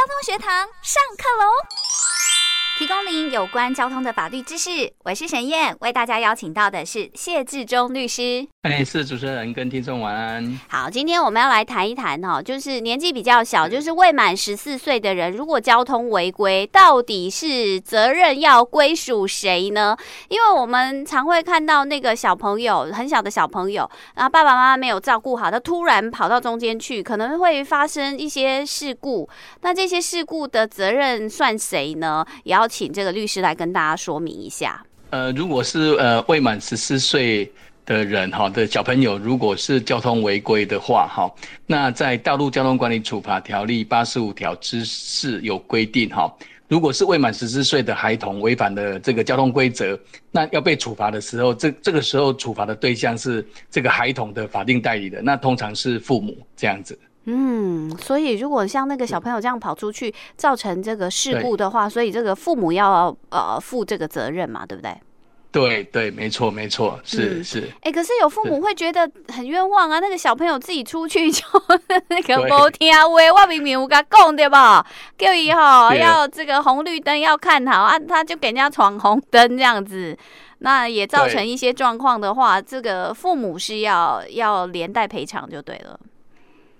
交通学堂上课喽！提供您有关交通的法律知识。我是沈燕，为大家邀请到的是谢志忠律师。哎，是主持人跟听众晚安。好，今天我们要来谈一谈哈，就是年纪比较小，就是未满十四岁的人，如果交通违规，到底是责任要归属谁呢？因为我们常会看到那个小朋友，很小的小朋友，然后爸爸妈妈没有照顾好，他突然跑到中间去，可能会发生一些事故。那这些事故的责任算谁呢？也要。请这个律师来跟大家说明一下。呃，如果是呃未满十四岁的人哈的小朋友，如果是交通违规的话哈，那在《道路交通管理处罚条例》八十五条之四有规定哈，如果是未满十四岁的孩童违反了这个交通规则，那要被处罚的时候，这这个时候处罚的对象是这个孩童的法定代理人，那通常是父母这样子。嗯，所以如果像那个小朋友这样跑出去造成这个事故的话，所以这个父母要呃负这个责任嘛，对不对？对对，没错没错，是、嗯、是。哎、欸，可是有父母会觉得很冤枉啊，那个小朋友自己出去就 那个不听喂，我明明有跟他讲对吧？叫以后要这个红绿灯要看好啊，他就给人家闯红灯这样子，那也造成一些状况的话，这个父母是要要连带赔偿就对了。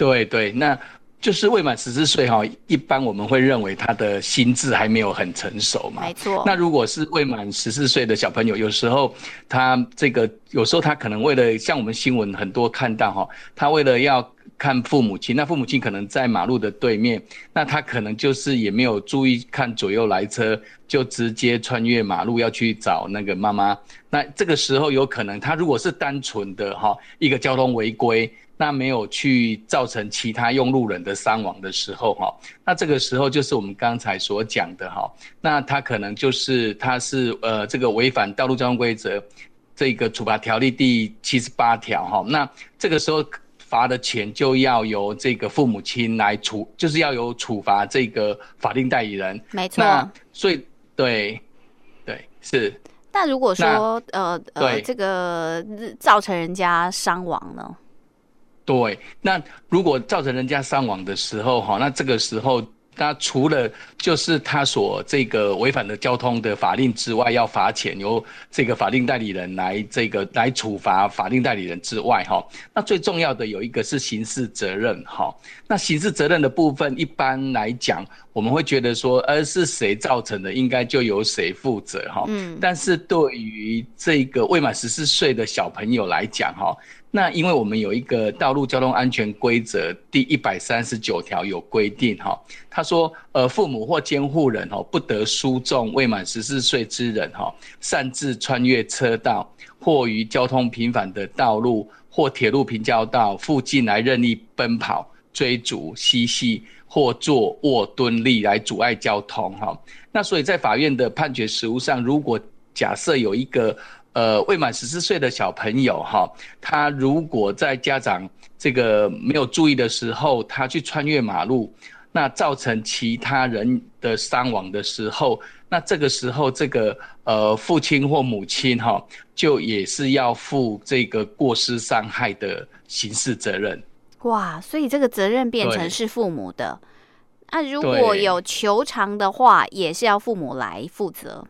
对对，那就是未满十四岁哈，一般我们会认为他的心智还没有很成熟嘛。没错。那如果是未满十四岁的小朋友，有时候他这个，有时候他可能为了像我们新闻很多看到哈，他为了要看父母亲，那父母亲可能在马路的对面，那他可能就是也没有注意看左右来车，就直接穿越马路要去找那个妈妈。那这个时候有可能他如果是单纯的哈一个交通违规。那没有去造成其他用路人的伤亡的时候，哈，那这个时候就是我们刚才所讲的，哈，那他可能就是他是呃这个违反道路交通规则这个处罚条例第七十八条，哈，那这个时候罚的钱就要由这个父母亲来处，就是要有处罚这个法定代理人，没错。那所以对对是。那如果说呃呃这个造成人家伤亡呢？对，那如果造成人家伤亡的时候，哈，那这个时候，那除了就是他所这个违反的交通的法令之外，要罚钱，由这个法定代理人来这个来处罚法定代理人之外，哈，那最重要的有一个是刑事责任，哈，那刑事责任的部分，一般来讲，我们会觉得说，呃，是谁造成的，应该就由谁负责，哈，嗯，但是对于这个未满十四岁的小朋友来讲，哈。那因为我们有一个道路交通安全规则第一百三十九条有规定哈，他说呃父母或监护人哈不得输纵未满十四岁之人哈擅自穿越车道或于交通频繁的道路或铁路平交道附近来任意奔跑追逐嬉戏或坐卧蹲立来阻碍交通哈。那所以在法院的判决实务上，如果假设有一个呃，未满十四岁的小朋友哈，他如果在家长这个没有注意的时候，他去穿越马路，那造成其他人的伤亡的时候，那这个时候这个呃父亲或母亲哈，就也是要负这个过失伤害的刑事责任。哇，所以这个责任变成是父母的。那如果有求偿的话，也是要父母来负责。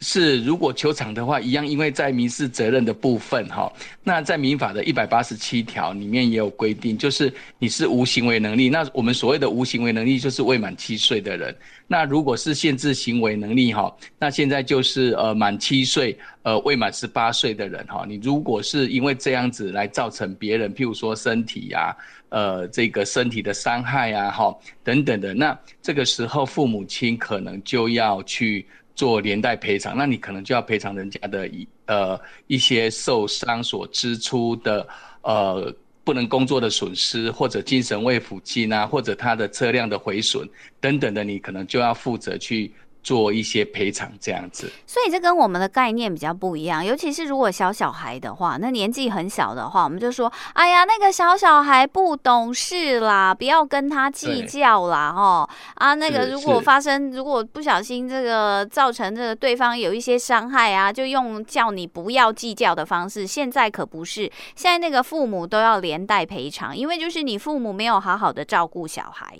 是，如果球场的话，一样，因为在民事责任的部分，哈，那在民法的一百八十七条里面也有规定，就是你是无行为能力，那我们所谓的无行为能力就是未满七岁的人，那如果是限制行为能力，哈，那现在就是呃满七岁，呃未满十八岁的人，哈，你如果是因为这样子来造成别人，譬如说身体呀、啊，呃这个身体的伤害啊，哈等等的，那这个时候父母亲可能就要去。做连带赔偿，那你可能就要赔偿人家的一呃一些受伤所支出的呃不能工作的损失，或者精神慰抚金啊，或者他的车辆的毁损等等的，你可能就要负责去。做一些赔偿这样子，所以这跟我们的概念比较不一样。尤其是如果小小孩的话，那年纪很小的话，我们就说：“哎呀，那个小小孩不懂事啦，不要跟他计较啦。”哦，啊，那个如果发生，如果不小心这个造成这个对方有一些伤害啊，就用叫你不要计较的方式。现在可不是，现在那个父母都要连带赔偿，因为就是你父母没有好好的照顾小孩。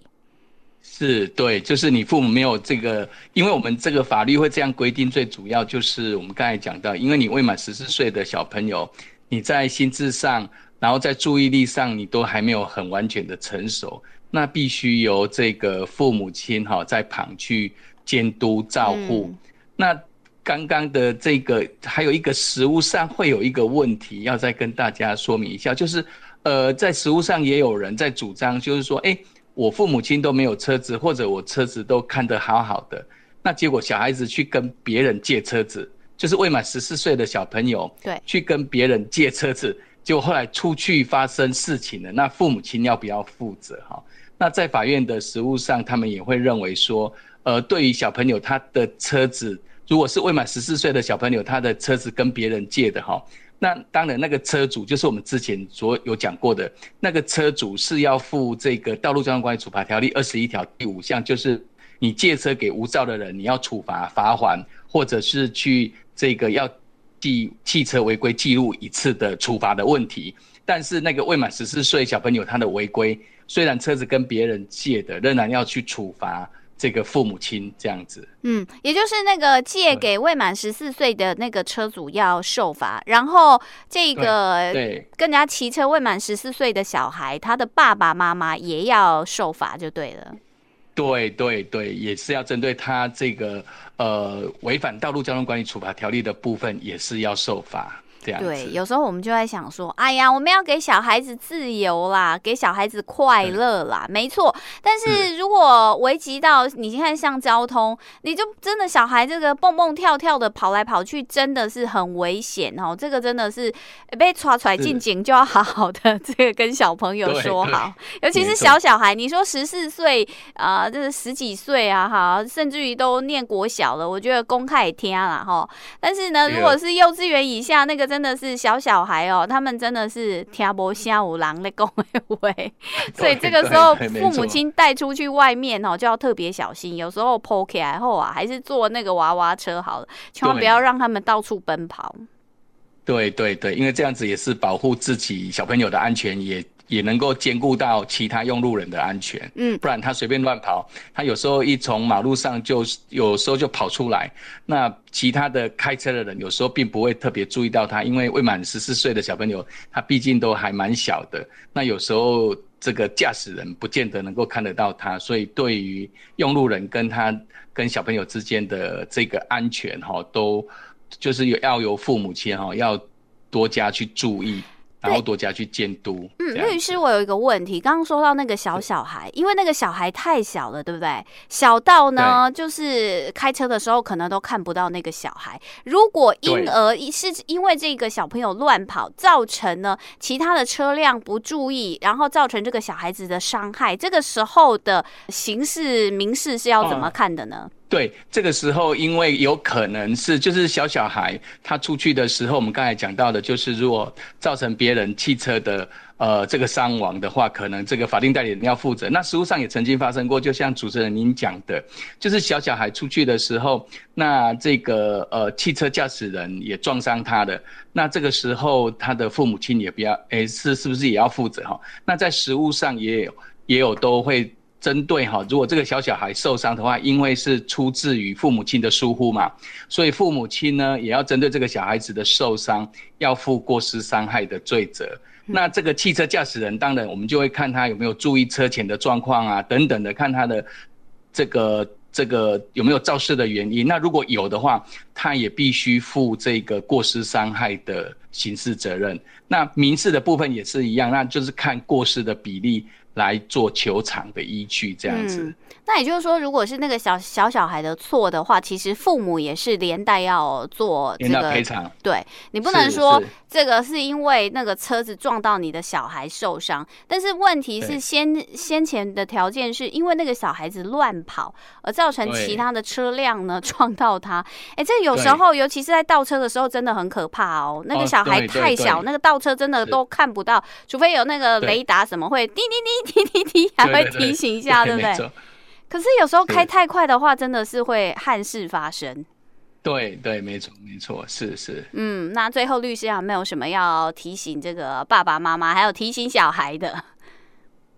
是对，就是你父母没有这个，因为我们这个法律会这样规定，最主要就是我们刚才讲到，因为你未满十四岁的小朋友，你在心智上，然后在注意力上，你都还没有很完全的成熟，那必须由这个父母亲哈在旁去监督照顾。嗯、那刚刚的这个还有一个食物上会有一个问题，要再跟大家说明一下，就是呃，在食物上也有人在主张，就是说，哎。我父母亲都没有车子，或者我车子都看得好好的，那结果小孩子去跟别人借车子，就是未满十四岁的小朋友，对，去跟别人借车子，结果后来出去发生事情了，那父母亲要不要负责？哈，那在法院的实务上，他们也会认为说，呃，对于小朋友他的车子，如果是未满十四岁的小朋友，他的车子跟别人借的，哈。那当然，那个车主就是我们之前所有讲过的那个车主是要负这个《道路交通管理处罚条例》二十一条第五项，就是你借车给无照的人，你要处罚罚款，或者是去这个要记汽车违规记录一次的处罚的问题。但是那个未满十四岁小朋友他的违规，虽然车子跟别人借的，仍然要去处罚。这个父母亲这样子，嗯，也就是那个借给未满十四岁的那个车主要受罚，然后这个对跟人家骑车未满十四岁的小孩，他的爸爸妈妈也要受罚就对了。对对对，也是要针对他这个呃违反道路交通管理处罚条例的部分，也是要受罚。对，有时候我们就在想说，哎呀，我们要给小孩子自由啦，给小孩子快乐啦，没错。但是如果危及到你看像交通，你就真的小孩这个蹦蹦跳跳的跑来跑去，真的是很危险哦。这个真的是被抓出来进警就要好好的 这个跟小朋友说好，尤其是小小孩，你说十四岁啊，这是十几岁啊，哈，甚至于都念国小了，我觉得公开也听了哈。但是呢，如果是幼稚园以下那个真的是小小孩哦，他们真的是听不下五郎的讲的话，所以这个时候父母亲带出去外面哦，就要特别小心。有时候抛起来后啊，还是坐那个娃娃车好了，千万不要让他们到处奔跑。对对对，因为这样子也是保护自己小朋友的安全也。也能够兼顾到其他用路人的安全，嗯，不然他随便乱跑，他有时候一从马路上就有时候就跑出来，那其他的开车的人有时候并不会特别注意到他，因为未满十四岁的小朋友，他毕竟都还蛮小的，那有时候这个驾驶人不见得能够看得到他，所以对于用路人跟他跟小朋友之间的这个安全哈，都就是要由父母亲哈要多加去注意。然后多加去监督。嗯，律师，我有一个问题，刚刚说到那个小小孩，因为那个小孩太小了，对不对？小到呢，就是开车的时候可能都看不到那个小孩。如果婴儿是因为这个小朋友乱跑，造成呢其他的车辆不注意，然后造成这个小孩子的伤害，这个时候的刑事民事是要怎么看的呢？对，这个时候，因为有可能是就是小小孩他出去的时候，我们刚才讲到的，就是如果造成别人汽车的呃这个伤亡的话，可能这个法定代理人要负责。那实务上也曾经发生过，就像主持人您讲的，就是小小孩出去的时候，那这个呃汽车驾驶人也撞伤他的，那这个时候他的父母亲也不要，诶是是不是也要负责哈？那在实务上也有也有都会。针对哈，如果这个小小孩受伤的话，因为是出自于父母亲的疏忽嘛，所以父母亲呢也要针对这个小孩子的受伤，要负过失伤害的罪责。那这个汽车驾驶人，当然我们就会看他有没有注意车前的状况啊，等等的，看他的这个这个有没有肇事的原因。那如果有的话，他也必须负这个过失伤害的刑事责任。那民事的部分也是一样，那就是看过失的比例。来做球场的依据，这样子。嗯，那也就是说，如果是那个小小小孩的错的话，其实父母也是连带要做这个赔偿。对，你不能说这个是因为那个车子撞到你的小孩受伤，但是问题是先先前的条件是因为那个小孩子乱跑而造成其他的车辆呢撞到他。哎，这有时候尤其是在倒车的时候真的很可怕哦。那个小孩太小，那个倒车真的都看不到，除非有那个雷达什么会滴滴滴。滴滴滴，还会提醒一下，对不对？对，可是有时候开太快的话，真的是会憾事发生。对对，没错没错，是是。嗯，那最后律师有没有什么要提醒这个爸爸妈妈，还有提醒小孩的？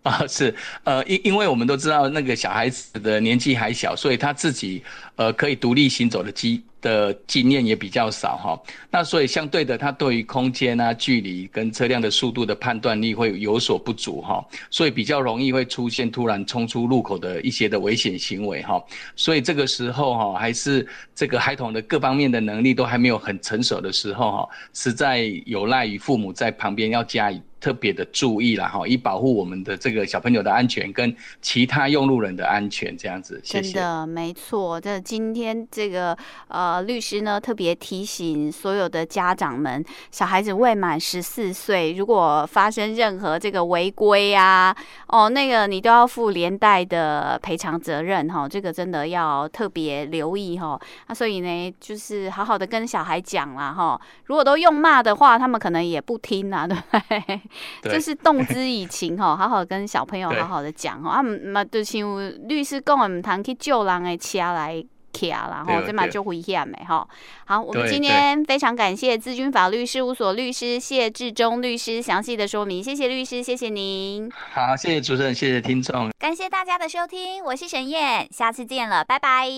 啊，是，呃，因因为我们都知道那个小孩子的年纪还小，所以他自己呃可以独立行走的机的经验也比较少哈。那所以相对的，他对于空间啊、距离跟车辆的速度的判断力会有所不足哈，所以比较容易会出现突然冲出路口的一些的危险行为哈。所以这个时候哈，还是这个孩童的各方面的能力都还没有很成熟的时候哈，实在有赖于父母在旁边要加以。特别的注意啦，哈，以保护我们的这个小朋友的安全跟其他用路人的安全，这样子。谢谢。真的没错，这今天这个呃律师呢特别提醒所有的家长们，小孩子未满十四岁，如果发生任何这个违规啊，哦，那个你都要负连带的赔偿责任哈，这个真的要特别留意哈。那所以呢，就是好好的跟小孩讲啦哈，如果都用骂的话，他们可能也不听啊，对不对？就是动之以情哈，好好跟小朋友好好的讲哈，啊嘛就像律师讲的，唔通去救人的车来卡啦，吼，这嘛就危险没哈。好，我们今天非常感谢资君法律事务所律师谢志忠律师详细的说明，谢谢律师，谢谢您。好，谢谢主持人，谢谢听众，感谢大家的收听，我是沈燕，下次见了，拜拜。